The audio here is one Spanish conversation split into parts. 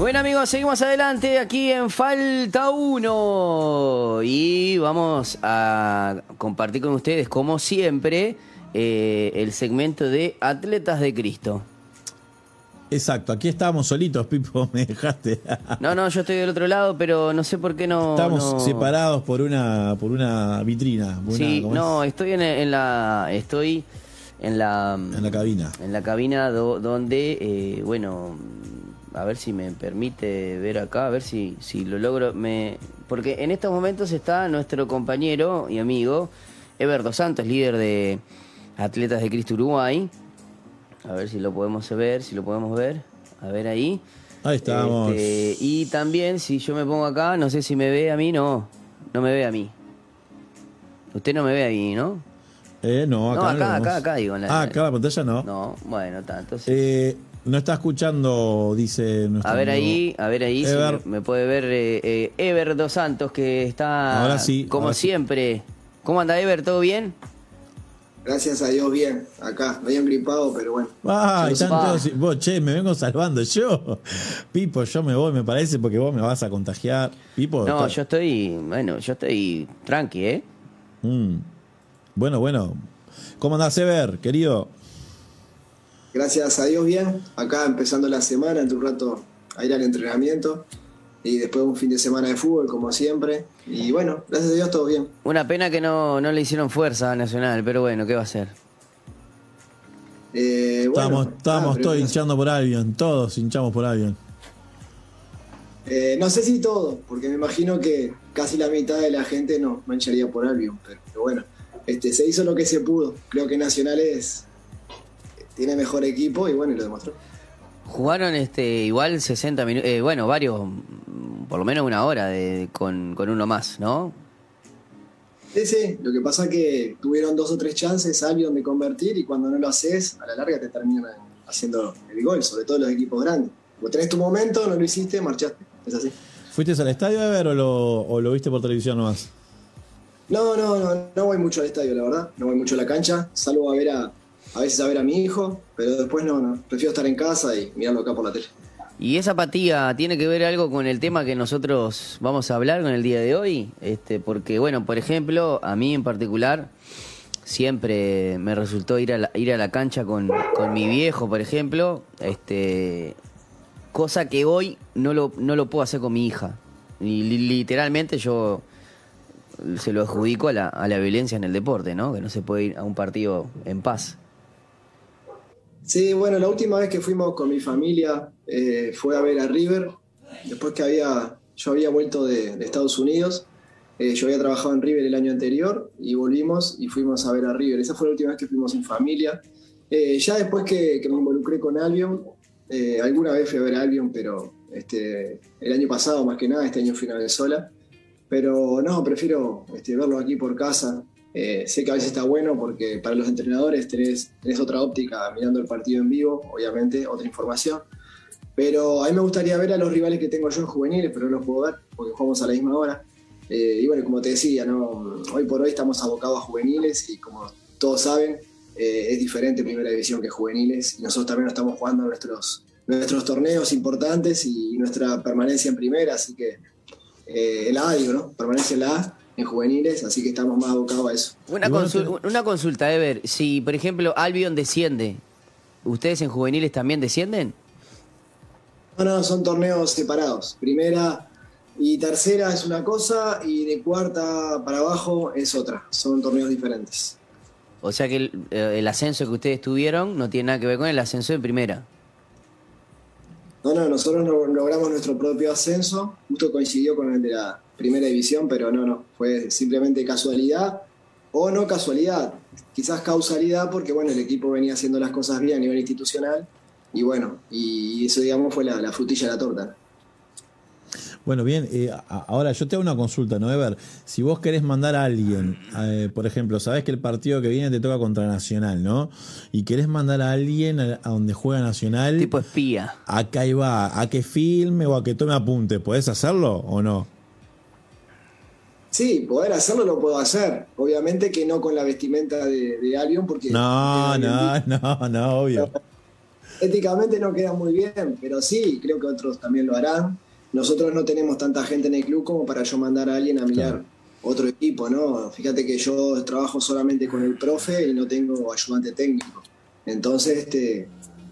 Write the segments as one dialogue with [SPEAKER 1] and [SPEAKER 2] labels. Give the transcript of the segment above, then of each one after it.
[SPEAKER 1] Bueno amigos, seguimos adelante aquí en Falta 1 y vamos a compartir con ustedes, como siempre, eh, el segmento de Atletas de Cristo.
[SPEAKER 2] Exacto, aquí estábamos solitos, Pipo, me dejaste.
[SPEAKER 1] No, no, yo estoy del otro lado, pero no sé por qué no.
[SPEAKER 2] Estamos
[SPEAKER 1] no-
[SPEAKER 2] separados por una por una vitrina.
[SPEAKER 1] Sí,
[SPEAKER 2] ¿cómo
[SPEAKER 1] no,
[SPEAKER 2] es?
[SPEAKER 1] estoy en, en la. Estoy en la.
[SPEAKER 2] En la cabina.
[SPEAKER 1] En la cabina do- donde, eh, bueno, a ver si me permite ver acá, a ver si, si lo logro. Me, porque en estos momentos está nuestro compañero y amigo Ever Dos Santos, líder de Atletas de Cristo Uruguay. A ver si lo podemos ver, si lo podemos ver. A ver ahí.
[SPEAKER 2] Ahí estamos.
[SPEAKER 1] Este, y también, si yo me pongo acá, no sé si me ve a mí, no. No me ve a mí. Usted no me ve a mí, ¿no?
[SPEAKER 2] Eh, no, acá
[SPEAKER 1] No, acá, acá, acá, digo. en la-
[SPEAKER 2] Ah, acá la pantalla no.
[SPEAKER 1] No, bueno, está. Entonces.
[SPEAKER 2] Eh, no está escuchando, dice nuestro
[SPEAKER 1] A ver
[SPEAKER 2] amigo.
[SPEAKER 1] ahí, a ver ahí, si me, me puede ver eh, eh, Ever Dos Santos, que está
[SPEAKER 2] Ahora sí,
[SPEAKER 1] como
[SPEAKER 2] ahora sí.
[SPEAKER 1] siempre. ¿Cómo anda Ever? ¿Todo bien?
[SPEAKER 3] Gracias a Dios, bien. Acá, medio gripado, pero bueno.
[SPEAKER 2] Ah, todos- vos, che, me vengo salvando yo. Pipo, yo me voy, me parece, porque vos me vas a contagiar. Pipo,
[SPEAKER 1] No,
[SPEAKER 2] está-
[SPEAKER 1] yo estoy, bueno, yo estoy tranqui, ¿eh?
[SPEAKER 2] Mm. Bueno, bueno. ¿Cómo andás, Ever, querido?
[SPEAKER 3] Gracias a Dios, bien. Acá empezando la semana, en un rato a ir al entrenamiento. Y después un fin de semana de fútbol, como siempre. Y bueno, gracias a Dios, todo bien.
[SPEAKER 1] Una pena que no, no le hicieron fuerza a Nacional, pero bueno, ¿qué va a hacer?
[SPEAKER 3] Eh, bueno, ah, pero-
[SPEAKER 2] todos hinchando por Albion, todos hinchamos por Albion.
[SPEAKER 3] Eh, no sé si todo, porque me imagino que casi la mitad de la gente no, no hincharía por Albion. Pero, pero bueno, este, se hizo lo que se pudo. Creo que Nacional es, tiene mejor equipo y bueno, y lo demostró.
[SPEAKER 1] Jugaron este igual 60 minutos, bueno, varios, mm, por lo menos una hora de, con, con uno más, ¿no?
[SPEAKER 3] Sí, sí, lo que pasa es que tuvieron dos o tres chances Albion de convertir y cuando no lo haces, a la larga te terminan haciendo el gol, sobre todo los equipos grandes. Vos tenés tu momento, no lo hiciste, marchaste. Es así.
[SPEAKER 2] ¿Fuiste al estadio, Ever, o lo, o lo viste por televisión nomás?
[SPEAKER 3] No, no, no, no voy mucho al estadio, la verdad. No voy mucho a la cancha, salvo a ver a, a veces a ver a mi hijo, pero después no, no. Prefiero estar en casa y mirarlo acá por la tele.
[SPEAKER 1] Y esa apatía tiene que ver algo con el tema que nosotros vamos a hablar con el día de hoy, este, porque bueno, por ejemplo, a mí en particular siempre me resultó ir a la, ir a la cancha con, con mi viejo, por ejemplo, este, cosa que hoy no lo, no lo puedo hacer con mi hija. Y li- literalmente yo se lo adjudico a la, a la violencia en el deporte, ¿no? Que no se puede ir a un partido en paz.
[SPEAKER 3] Sí, bueno, la última vez que fuimos con mi familia eh, fue a ver a River, después que había, yo había vuelto de, de Estados Unidos, eh, yo había trabajado en River el año anterior y volvimos y fuimos a ver a River. Esa fue la última vez que fuimos en familia. Eh, ya después que, me involucré con Albion, alguna vez fui a ver a Albion, pero este, el año pasado más que nada, este año fui una vez sola. Pero no, prefiero este, verlo aquí por casa. Eh, sé que a veces está bueno porque para los entrenadores tenés, tenés otra óptica mirando el partido en vivo, obviamente, otra información. Pero a mí me gustaría ver a los rivales que tengo yo en juveniles, pero no los puedo ver porque jugamos a la misma hora. Eh, y bueno, como te decía, ¿no? hoy por hoy estamos abocados a juveniles y como todos saben, eh, es diferente primera división que juveniles. Y nosotros también estamos jugando nuestros, nuestros torneos importantes y nuestra permanencia en primera, así que eh, en la A, digo, ¿no? Permanencia en la A, en juveniles, así que estamos más abocados a eso.
[SPEAKER 1] Una, consul- una consulta, Ever. Si, por ejemplo, Albion desciende, ¿ustedes en juveniles también descienden?
[SPEAKER 3] No, no, son torneos separados. Primera y tercera es una cosa y de cuarta para abajo es otra. Son torneos diferentes.
[SPEAKER 1] O sea que el, eh, el ascenso que ustedes tuvieron no tiene nada que ver con el ascenso de primera.
[SPEAKER 3] No, no, nosotros no- logramos nuestro propio ascenso, justo coincidió con el de la primera división, pero no, no, fue simplemente casualidad o no casualidad, quizás causalidad porque bueno, el equipo venía haciendo las cosas bien a nivel institucional y bueno, y eso digamos fue la, la frutilla de la torta.
[SPEAKER 2] Bueno, bien, eh, ahora yo te hago una consulta, ¿no, Ever? Si vos querés mandar a alguien, eh, por ejemplo, sabés que el partido que viene te toca contra Nacional, ¿no? Y querés mandar a alguien a, a donde juega Nacional,
[SPEAKER 1] Tipo espía.
[SPEAKER 2] acá a que filme o a que tome apunte, ¿podés hacerlo o no?
[SPEAKER 3] Sí, poder hacerlo lo puedo hacer. Obviamente que no con la vestimenta de, de porque...
[SPEAKER 2] No, no, no, no, obvio.
[SPEAKER 3] éticamente no queda muy bien, pero sí, creo que otros también lo harán. Nosotros no tenemos tanta gente en el club como para yo mandar a alguien a mirar otro equipo, ¿no? Fíjate que yo trabajo solamente con el profe y no tengo ayudante técnico. Entonces, este,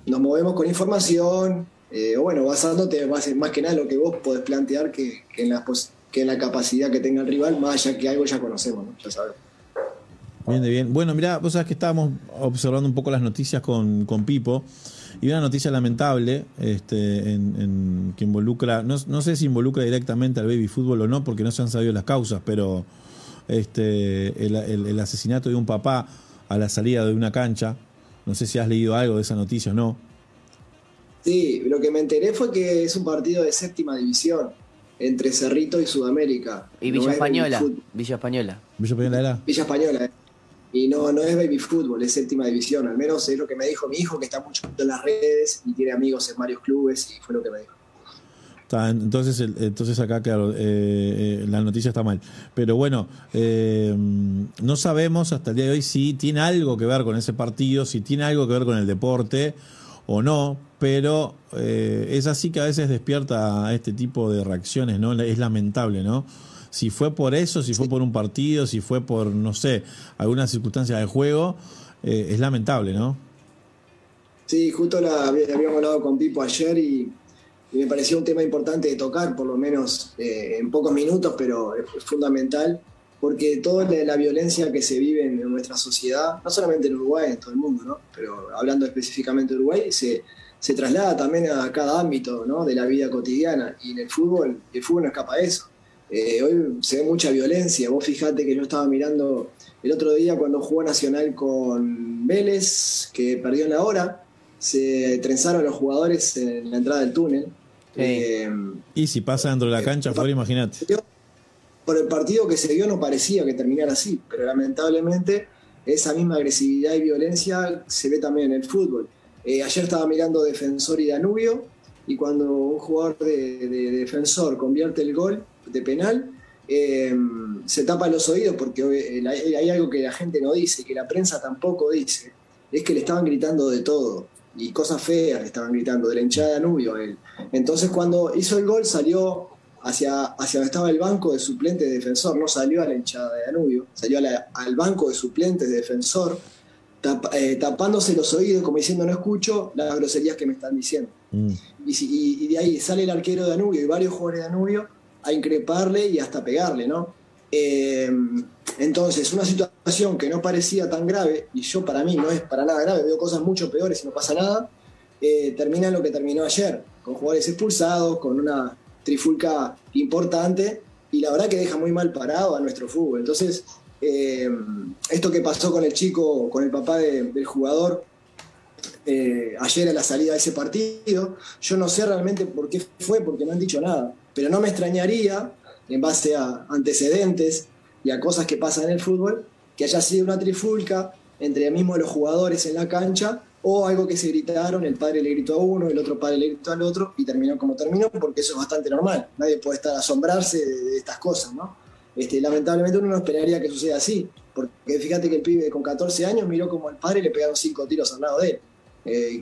[SPEAKER 3] nos movemos con información, eh, bueno, basándote más, más que nada en lo que vos podés plantear que, en la, que la capacidad que tenga el rival, más allá que algo ya conocemos, ¿no? ya sabemos.
[SPEAKER 2] Bien, de bien. Bueno, mira, vos sabés que estábamos observando un poco las noticias con, con Pipo y una noticia lamentable este, en, que involucra, no, no, sé si involucra directamente al baby fútbol o no, porque no se han sabido las causas, pero este, el, el asesinato de un papá a la salida de una cancha, no sé si has leído algo de esa noticia o no.
[SPEAKER 3] Sí, lo que me enteré fue que es un partido de séptima división entre Cerrito y Sudamérica.
[SPEAKER 1] Y Villa Española. Villa Española.
[SPEAKER 2] Villa Española era.
[SPEAKER 3] Villa Española. Eh. Y no, no es baby fútbol, es séptima división. Al menos es lo que me dijo mi hijo, que está mucho en las redes y tiene amigos en varios clubes, y fue lo que me dijo.
[SPEAKER 2] entonces, entonces acá, claro, eh, eh, la noticia está mal. Pero bueno, no sabemos hasta el día de hoy si tiene algo que ver con ese partido, si tiene algo que ver con el deporte o no, pero eh, es así que a veces despierta este tipo de reacciones, ¿no? Es lamentable, ¿no? Si fue por eso, si fue por un partido, si fue por, no sé, alguna circunstancia de juego, eh, es lamentable, ¿no?
[SPEAKER 3] Sí, justo la, habíamos hablado con Pipo ayer y, me pareció un tema importante de tocar, por lo menos eh, en pocos minutos, pero es fundamental porque toda la, violencia que se vive en, nuestra sociedad, no solamente en Uruguay, en todo el mundo, ¿no? pero hablando específicamente de Uruguay, se, se traslada también a cada ámbito ¿no? de la vida cotidiana. Y en el fútbol, el fútbol no escapa a eso. Eh, hoy se ve mucha violencia. Vos fijate que yo estaba mirando el otro día cuando jugó Nacional con Vélez, que perdió en la hora, se trenzaron los jugadores en la entrada del túnel.
[SPEAKER 2] Eh, y si pasa dentro de la cancha, fuera, imagínate
[SPEAKER 3] por el partido que se dio no parecía que terminara así, pero lamentablemente esa misma agresividad y violencia se ve también en el fútbol. Eh, ayer estaba mirando Defensor y Danubio y cuando un jugador de, Defensor convierte el gol de penal, eh, se tapa los oídos porque eh, hay algo que la gente no dice, que la prensa tampoco dice, es que le estaban gritando de todo y cosas feas le estaban gritando de la hinchada de Danubio a él. Entonces cuando hizo el gol salió hacia, hacia donde estaba el banco de suplentes de defensor, no salió a la hinchada de Danubio, salió al banco de suplentes de defensor, eh, tapándose los oídos, como diciendo no escucho las groserías que me están diciendo. Mm. Y, de ahí sale el arquero de Danubio y varios jugadores de Danubio a increparle y hasta pegarle, ¿no? Eh, entonces, una situación que no parecía tan grave, y yo para mí no es para nada grave, veo cosas mucho peores y no pasa nada, eh, termina en lo que terminó ayer, con jugadores expulsados, con una trifulca importante y la verdad que deja muy mal parado a nuestro fútbol. Entonces, eh, esto que pasó con el chico, con el papá del jugador, eh, ayer a la salida de ese partido, yo no sé realmente por qué fue, porque no han dicho nada, pero no me extrañaría, en base a antecedentes y a cosas que pasan en el fútbol, que haya sido una trifulca entre mismos los jugadores en la cancha o algo que se gritaron, el padre le gritó a uno, el otro padre le gritó al otro y terminó como terminó, porque eso es bastante normal. Nadie puede estar asombrarse de, estas cosas, ¿no? Este, lamentablemente uno no esperaría que suceda así, porque fíjate que el pibe con 14 años miró como el padre le pegaron cinco tiros al lado de él. Eh,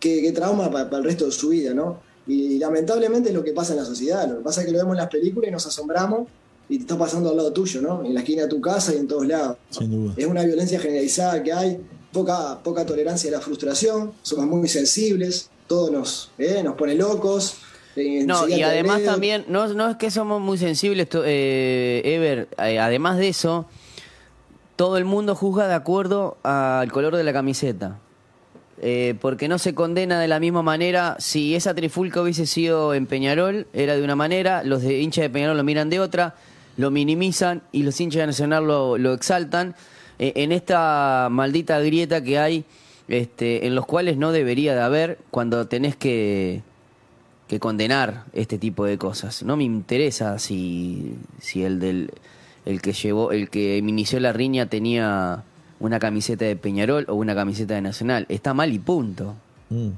[SPEAKER 3] qué, trauma para, el resto de su vida, ¿no? Y, lamentablemente es lo que pasa en la sociedad. Lo que pasa es que lo vemos en las películas y nos asombramos y te está pasando al lado tuyo, ¿no? En la esquina de tu casa y en todos lados. Es una violencia generalizada que hay poca, poca tolerancia a la frustración, somos muy sensibles, todo nos, eh, nos pone locos.
[SPEAKER 1] Eh, no, y además también, no, no es que somos muy sensibles, eh, Ever, además de eso, todo el mundo juzga de acuerdo al color de la camiseta. porque no se condena de la misma manera. Si esa trifulca hubiese sido en Peñarol, era de una manera, los de hinchas de Peñarol lo miran de otra, lo minimizan y los hinchas de Nacional lo, lo exaltan. Eh, en esta maldita grieta que hay, este, en los cuales no debería de haber cuando tenés que, que condenar este tipo de cosas. No me interesa si, si el del el que llevó, el que inició la riña tenía una camiseta de Peñarol o una camiseta de Nacional. Está mal y punto. Mm.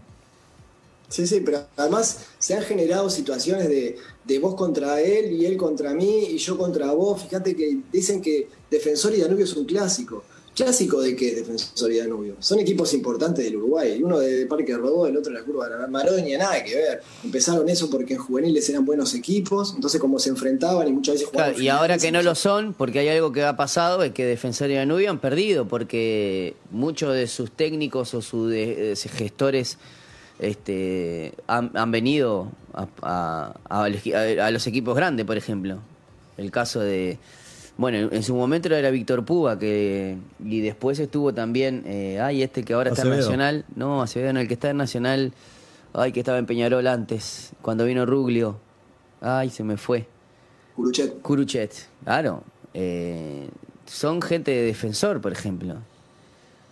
[SPEAKER 3] Sí, sí, pero además se han generado situaciones de, de, vos contra él y él contra mí y yo contra vos. Fíjate que dicen que Defensor y Danubio es un clásico. clásico de qué Defensor y Danubio. Son equipos importantes del Uruguay. Uno de Parque Rodó, el otro de la Curva de la Maroña, nada que ver. Empezaron eso porque en juveniles eran buenos equipos, entonces como se enfrentaban y muchas veces jugaban.
[SPEAKER 1] Claro, y ahora que no lo son, porque hay algo que ha pasado, es que Defensor y Danubio han perdido, porque muchos de sus técnicos o sus de- gestores este, han, han venido a, a- a los equi- a los equipos grandes, por ejemplo. El caso de. Bueno, en- su momento era Víctor Puga, que y después estuvo también. Eh, ay, este que ahora está en. Nacional. No, Acevedo, no, el que está en Nacional. Ay, que estaba en Peñarol antes, cuando vino Ruglio. Ay, se me fue.
[SPEAKER 3] Curuchet.
[SPEAKER 1] Curuchet, claro. Eh, son gente de defensor, por ejemplo.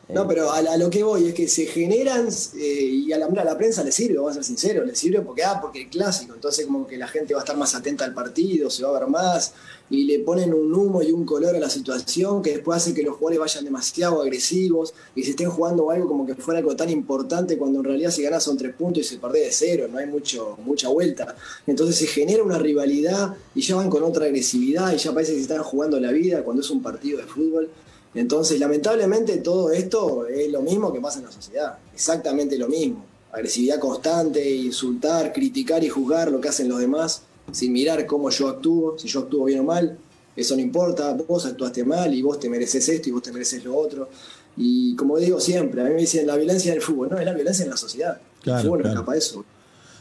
[SPEAKER 3] No, pero a, lo que voy es que se generan eh, y a la, la prensa le sirve, vamos a ser sinceros, le sirve porque, ah, porque clásico, entonces como que la gente va a estar más atenta al partido, se va a ver más y le ponen un humo y un color a la situación que después hace que los jugadores vayan demasiado agresivos y se estén jugando algo como que fuera algo tan importante cuando en realidad si ganas son tres puntos y se pierde de cero, no hay mucho, mucha vuelta. Entonces se genera una rivalidad y ya van con otra agresividad y ya parece que se están jugando la vida cuando es un partido de fútbol. Entonces, lamentablemente, todo esto es lo mismo que pasa en la sociedad, exactamente lo mismo. Agresividad constante, insultar, criticar y juzgar lo que hacen los demás, sin mirar cómo yo actúo, si yo actúo bien o mal, eso no importa, vos actuaste mal y vos te mereces esto y vos te mereces lo otro. Y como digo siempre, a mí me dicen la violencia en el fútbol, no, es la violencia en la sociedad.
[SPEAKER 2] Claro,
[SPEAKER 3] el fútbol no
[SPEAKER 2] claro.
[SPEAKER 3] escapa de eso.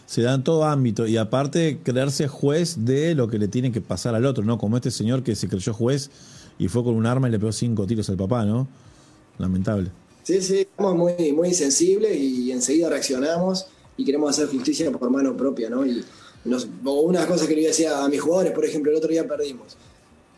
[SPEAKER 2] Se da en todo ámbito y aparte creerse juez de lo que le tiene que pasar al otro, ¿no? Como este señor que se creyó juez y fue con un arma y le pegó cinco tiros al papá, ¿no? Lamentable.
[SPEAKER 3] Sí, sí, estamos muy, muy sensibles y enseguida reaccionamos y queremos hacer justicia por mano propia, ¿no? Y nos, una cosa que le decía a mis jugadores, por ejemplo, el otro día perdimos,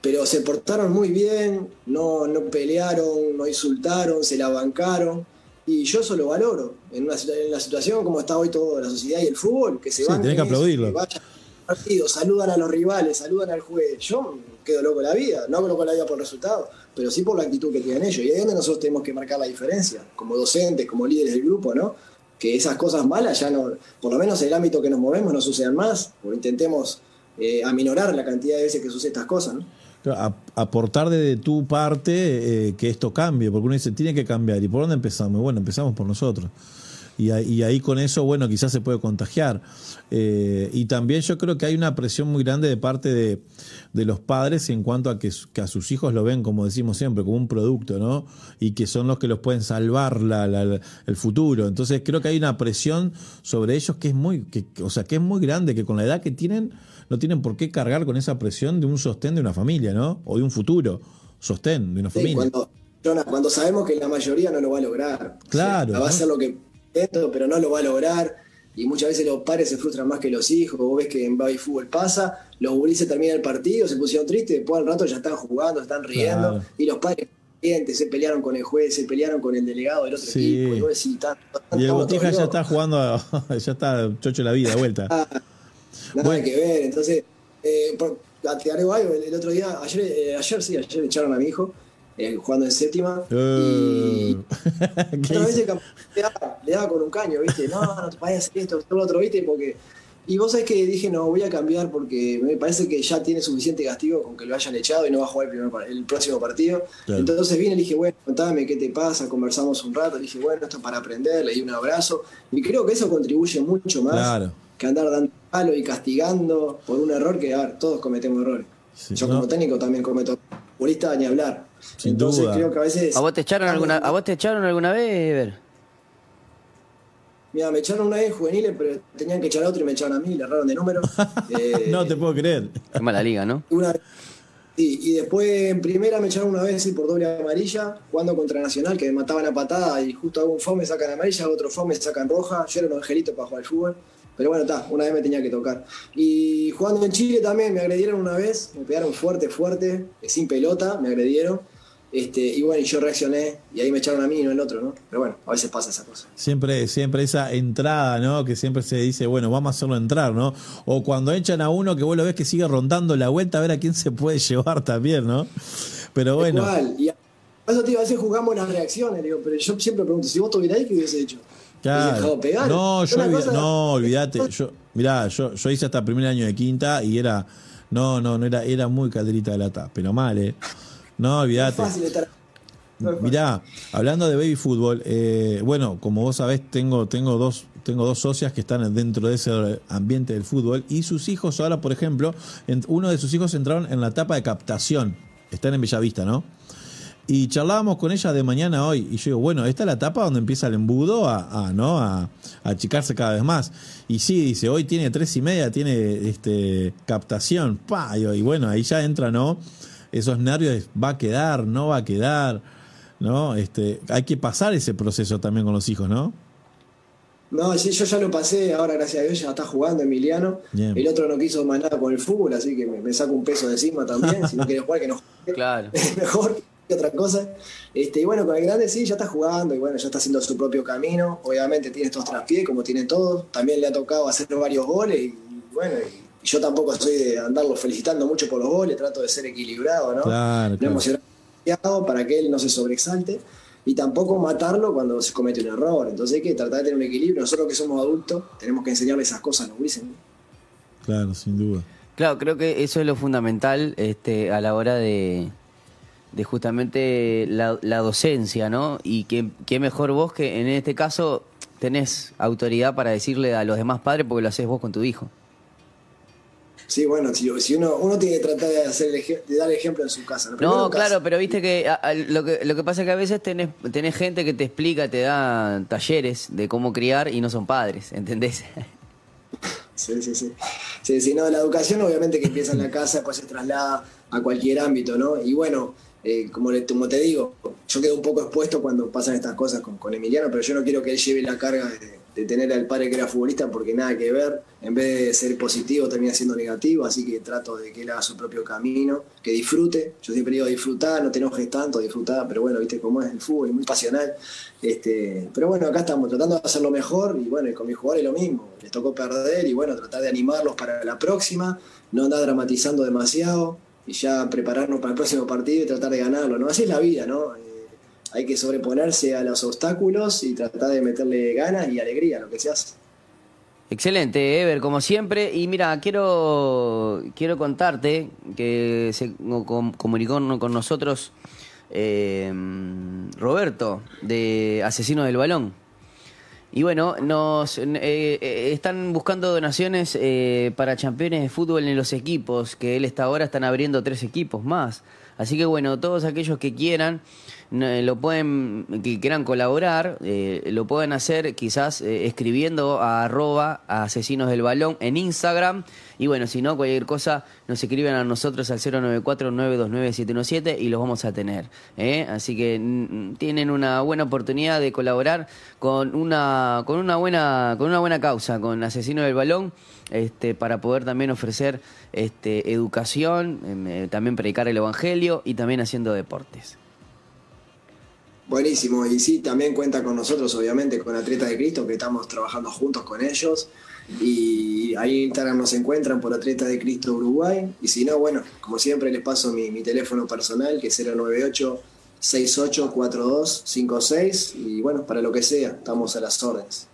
[SPEAKER 3] pero se portaron muy bien, no, no pelearon, no insultaron, se la bancaron. Y yo eso lo valoro. En una, en la situación como está hoy toda la sociedad y el fútbol, que se
[SPEAKER 2] Sí, tenés que aplaudirlo.
[SPEAKER 3] que vayan al partido, saludan a los rivales, saludan al juez. Yo quedo loco la vida, no loco la vida por el resultado, pero sí por la actitud que tienen ellos. Y ahí es donde nosotros tenemos que marcar la diferencia, como docentes, como líderes del grupo, ¿no? Que esas cosas malas ya no, por lo menos en el ámbito que nos movemos, no sucedan más, o intentemos eh, aminorar la cantidad de veces que suceden estas cosas, ¿no?
[SPEAKER 2] Aportar desde tu parte eh, que esto cambie, porque uno dice, tiene que cambiar. ¿Y por dónde empezamos? Bueno, empezamos por nosotros. Y, ahí- y ahí con eso, bueno, quizás se puede contagiar. Eh, y también yo creo que hay una presión muy grande de parte de, de los padres en cuanto a que, a sus hijos lo ven, como decimos siempre, como un producto, ¿no? Y que son los que los pueden salvar la- la- la- el futuro. Entonces creo que hay una presión sobre ellos que es muy, que, o sea, que es muy grande, que con la edad que tienen, no tienen por qué cargar con esa presión de un sostén de una familia, ¿no? O de un futuro sostén de una
[SPEAKER 3] Sí,
[SPEAKER 2] familia.
[SPEAKER 3] cuando, Jonah, cuando sabemos que la mayoría no lo va a lograr.
[SPEAKER 2] Claro,
[SPEAKER 3] O sea, va a hacer lo que intento, pero no lo va a lograr. Y muchas veces los padres se frustran más que los hijos. Vos ves que en baby fútbol pasa, los gurises terminan el partido, se pusieron tristes, después al rato ya están jugando, están riendo.
[SPEAKER 2] Claro.
[SPEAKER 3] Y los padres se pelearon con el juez, se pelearon con el delegado del otro
[SPEAKER 2] Sí.
[SPEAKER 3] equipo. Y vos decís, "Tan- tan-
[SPEAKER 2] Y el Botija ya
[SPEAKER 3] locos".
[SPEAKER 2] está jugando, a- ya está chocho la vida de vuelta.
[SPEAKER 3] Nada
[SPEAKER 2] Bueno.
[SPEAKER 3] que ver. Entonces, eh, por- te algo. El, el otro día, ayer, eh, ayer sí, ayer echaron a mi hijo eh, jugando en séptima.
[SPEAKER 2] Eh,
[SPEAKER 3] Y
[SPEAKER 2] ¿Qué
[SPEAKER 3] otra vez
[SPEAKER 2] hizo?
[SPEAKER 3] el campeón le daba, le daba con un caño, ¿viste? No, no te vayas a hacer esto, esto, lo otro, ¿viste? Porque. Y vos sabés que dije, no, voy a cambiar porque me parece que ya tiene suficiente castigo con que lo hayan echado y no va a jugar el, primer, el próximo partido.
[SPEAKER 2] Claro.
[SPEAKER 3] Entonces vine y le dije, bueno, contame qué te pasa, conversamos un rato. Le dije, bueno, esto es para aprender, le di un abrazo. Y creo que eso contribuye mucho más
[SPEAKER 2] Claro.
[SPEAKER 3] que andar dando palo y castigando por un error que, a ver, todos cometemos errores.
[SPEAKER 2] Sí,
[SPEAKER 3] Yo
[SPEAKER 2] no.
[SPEAKER 3] como técnico también cometo. Futbolista ni hablar.
[SPEAKER 2] Sin
[SPEAKER 3] Entonces
[SPEAKER 2] duda.
[SPEAKER 3] creo que a veces.
[SPEAKER 1] ¿A vos te echaron alguna, a vos te echaron alguna vez, Ever?
[SPEAKER 3] Mira, me echaron una vez en juveniles, pero tenían que echar a otro y me echaron a mí, le erraron de número. Eh,
[SPEAKER 2] No te puedo creer.
[SPEAKER 1] Qué mala liga, ¿no?
[SPEAKER 3] una sí, y después en primera me echaron una vez sí, por doble amarilla, jugando contra Nacional, que me mataban a patada y justo hago un foul me sacan amarilla, otro foul me sacan roja. Yo era un angelito para jugar al fútbol. Pero bueno, está, una vez me tenía que tocar. Y jugando en Chile también me agredieron una vez, me pegaron fuerte, fuerte, sin pelota, me agredieron. Este, y bueno, yo reaccioné y ahí me echaron a mí y no el otro, ¿no? Pero bueno, a veces pasa esa cosa.
[SPEAKER 2] Siempre, siempre esa entrada, ¿no? Que siempre se dice, bueno, vamos a hacerlo entrar, ¿no? O cuando echan a uno que vos lo ves que sigue rondando la vuelta a ver a quién se puede llevar también, ¿no? Pero bueno,
[SPEAKER 3] Igual, y a eso iba a decir, jugamos las reacciones, digo, pero yo siempre pregunto, si vos estuvieras ahí, ¿qué hubiese hecho? ¿Hubiese
[SPEAKER 2] claro.
[SPEAKER 3] dejado pegar?
[SPEAKER 2] No, yo
[SPEAKER 3] cosa-
[SPEAKER 2] no, olvídate. Yo, mirá, yo, yo hice hasta primer año de quinta y era, no, no, no era, era muy calderita de lata, pero mal, ¿eh? No, olvídate.
[SPEAKER 3] estar
[SPEAKER 2] Mirá, hablando de baby fútbol, eh, bueno, como vos sabés, tengo, tengo dos tengo dos socias que están dentro de ese ambiente del fútbol y sus hijos ahora, por ejemplo, uno de sus hijos entraron en la etapa de captación. Están en Bellavista, ¿no? Y charlábamos con ella de mañana hoy. Y yo digo, bueno, esta es la etapa donde empieza el embudo a, ¿no? A, achicarse cada vez más. Y sí, dice, hoy tiene tres y media, tiene este captación. Pa, y, bueno, ahí ya entra, ¿no? Esos nervios, va a quedar, no va a quedar, ¿no? Este, hay que pasar ese proceso también con los hijos, ¿no?
[SPEAKER 3] No, sí, yo ya lo pasé, ahora gracias a Dios ya está jugando Emiliano. El otro no quiso más nada con el fútbol, así que me, saco un peso de encima también. si no quiere jugar, que no juegue.
[SPEAKER 1] Claro.
[SPEAKER 3] Mejor que otra cosa. Este, y bueno, con el grande sí, ya está jugando y bueno, ya está haciendo su propio camino. Obviamente tiene estos traspiés, como tienen todos. También le ha tocado hacer varios goles y, bueno, y, yo tampoco soy de andarlo felicitando mucho por los goles, trato de ser equilibrado, ¿no?
[SPEAKER 2] Claro,
[SPEAKER 3] no emocionado para que él no se sobresalte y tampoco matarlo cuando se comete un error. Entonces hay que tratar de tener un equilibrio. Nosotros que somos adultos tenemos que enseñarle esas cosas a los grises.
[SPEAKER 2] Claro, sin duda.
[SPEAKER 1] Claro, creo que eso es lo fundamental este, a la hora de, de justamente la, docencia, ¿no? Y qué mejor vos que en este caso tenés autoridad para decirle a los demás padres porque lo haces vos con tu hijo.
[SPEAKER 3] Sí, bueno, si, uno, uno tiene que tratar de, hacer de dar ejemplo en su casa.
[SPEAKER 1] No, claro, pero viste que, lo que lo que pasa es que a veces tenés, tenés gente que te explica, te da talleres de cómo criar y no son padres, ¿entendés?
[SPEAKER 3] Sí, sí, sí. Sí, sí, no, la educación obviamente que empieza en la casa, después se traslada a cualquier ámbito, ¿no? Y bueno, eh, como, como, te digo, yo quedo un poco expuesto cuando pasan estas cosas con, Emiliano, pero yo no quiero que él lleve la carga de, tener al padre que era futbolista porque nada que ver, en vez de ser positivo termina siendo negativo, así que trato de que él haga su propio camino, que disfrute, yo siempre digo disfrutar, no te enojes tanto, disfrutar, pero bueno, viste cómo es el fútbol, es muy pasional, este, pero bueno, acá estamos tratando de hacerlo mejor y bueno, con mis jugadores lo mismo, les tocó perder y bueno, tratar de animarlos para la próxima, no andar dramatizando demasiado y ya prepararnos para el próximo partido y tratar de ganarlo, ¿no? Así es la vida, ¿no? hay que sobreponerse a los obstáculos y tratar de meterle ganas y alegría lo que se hace.
[SPEAKER 1] Excelente, Ever, como siempre. Y mira, quiero, quiero contarte que se comunicó con nosotros eh, Roberto, de Asesino del Balón. Y bueno, nos eh, eh, están buscando donaciones para campeones de fútbol en los equipos, que él está ahora, están abriendo tres equipos más. Así que bueno, todos aquellos que quieran lo pueden, que quieran colaborar, eh, lo pueden hacer quizás eh, escribiendo a arroba asesinos del balón en Instagram. Y bueno, si no, cualquier cosa, nos escriben a nosotros al 094-929-717 y los vamos a tener. ¿eh? Así que tienen una buena oportunidad de colaborar con una, con una, buena, con una buena causa, con Asesinos del Balón. Este, para poder también ofrecer este, educación, em, también predicar el Evangelio y también haciendo deportes.
[SPEAKER 3] Buenísimo, y sí, también cuenta con nosotros, obviamente, con Atletas de Cristo, que estamos trabajando juntos con ellos. Y ahí en Instagram nos encuentran por Atletas de Cristo Uruguay. Y si no, bueno, como siempre les paso mi, teléfono personal, que es 098 684256 y bueno, para lo que sea, estamos a las órdenes.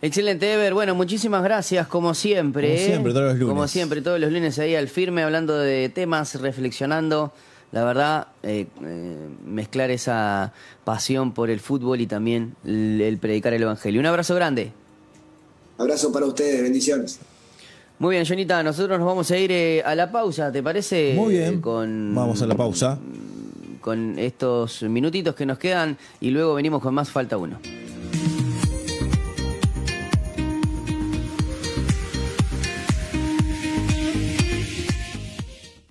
[SPEAKER 1] Excelente, Ever. Bueno, muchísimas gracias, como siempre.
[SPEAKER 2] Como siempre, todos los lunes.
[SPEAKER 1] Como siempre, todos los lunes ahí al firme, hablando de temas, reflexionando la verdad, eh, eh, mezclar esa pasión por el fútbol y también el, predicar el Evangelio. Un abrazo grande.
[SPEAKER 3] Abrazo para ustedes, bendiciones.
[SPEAKER 1] Muy bien, Jonita, nosotros nos vamos a ir eh, a la pausa, ¿te parece?
[SPEAKER 2] Muy bien. Con, vamos a la pausa.
[SPEAKER 1] Con estos minutitos que nos quedan y luego venimos con más Falta Uno.